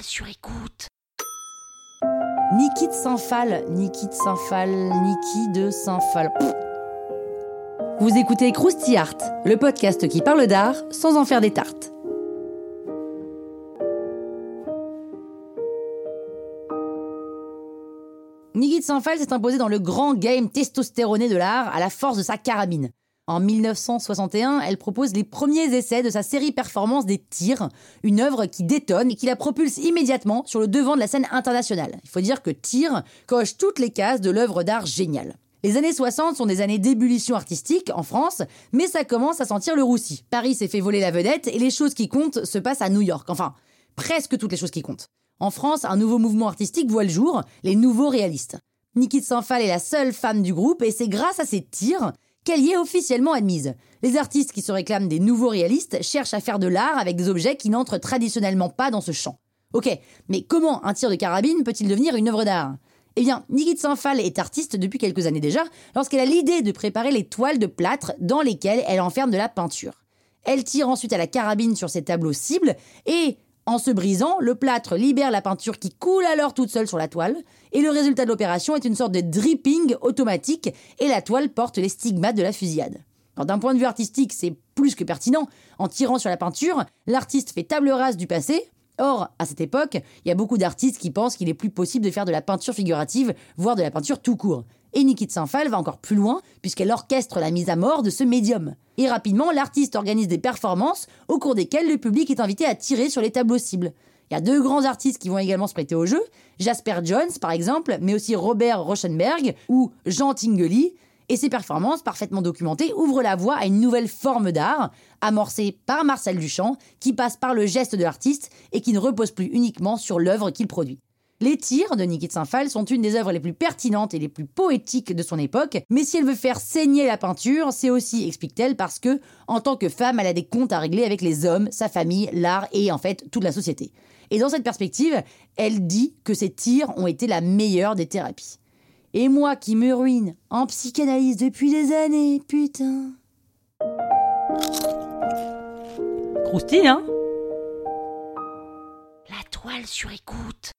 Sur écoute. Niki de Saint-Phal, Niki de Saint-Phal, de Saint-Phal. Vous écoutez Krusty Art, le podcast qui parle d'art sans en faire des tartes. Niki de Saint-Phal s'est imposé dans le grand game testostéroné de l'art à la force de sa carabine. En 1961, elle propose les premiers essais de sa série performance des tirs, une œuvre qui détonne et qui la propulse immédiatement sur le devant de la scène internationale. Il faut dire que Tir coche toutes les cases de l'œuvre d'art géniale. Les années 60 sont des années d'ébullition artistique en France, mais ça commence à sentir le roussi. Paris s'est fait voler la vedette et les choses qui comptent se passent à New York. Enfin, presque toutes les choses qui comptent. En France, un nouveau mouvement artistique voit le jour, les nouveaux réalistes. Niki de Saint-Phal est la seule femme du groupe et c'est grâce à ses tirs qu'elle y est officiellement admise. Les artistes qui se réclament des nouveaux réalistes cherchent à faire de l'art avec des objets qui n'entrent traditionnellement pas dans ce champ. Ok, mais comment un tir de carabine peut-il devenir une œuvre d'art? Eh bien, Niki de Saint-Phal est artiste depuis quelques années déjà, lorsqu'elle a l'idée de préparer les toiles de plâtre dans lesquelles elle enferme de la peinture. Elle tire ensuite à la carabine sur ses tableaux cibles et, en se brisant, le plâtre libère la peinture qui coule alors toute seule sur la toile, et le résultat de l'opération est une sorte de dripping automatique, et la toile porte les stigmates de la fusillade. D'un point de vue artistique, c'est plus que pertinent. En tirant sur la peinture, l'artiste fait table rase du passé. Or, à cette époque, il y a beaucoup d'artistes qui pensent qu'il est plus possible de faire de la peinture figurative, voire de la peinture tout court. Et Niki de Saint-Phal va encore plus loin, puisqu'elle orchestre la mise à mort de ce médium. Et rapidement, l'artiste organise des performances au cours desquelles le public est invité à tirer sur les tableaux cibles. Il y a deux grands artistes qui vont également se prêter au jeu, Jasper Jones par exemple, mais aussi Robert Rauschenberg ou Jean Tinguely, et ces performances parfaitement documentées ouvrent la voie à une nouvelle forme d'art, amorcée par Marcel Duchamp, qui passe par le geste de l'artiste et qui ne repose plus uniquement sur l'œuvre qu'il produit. Les tirs de Niki de Saint-Phal sont une des œuvres les plus pertinentes et les plus poétiques de son époque, mais si elle veut faire saigner la peinture, c'est aussi, explique-t-elle, parce que, en tant que femme, elle a des comptes à régler avec les hommes, sa famille, l'art et en fait toute la société. Et dans cette perspective, elle dit que ces tirs ont été la meilleure des thérapies. Et moi qui me ruine en psychanalyse depuis des années, putain. Croustille, hein? La toile sur écoute.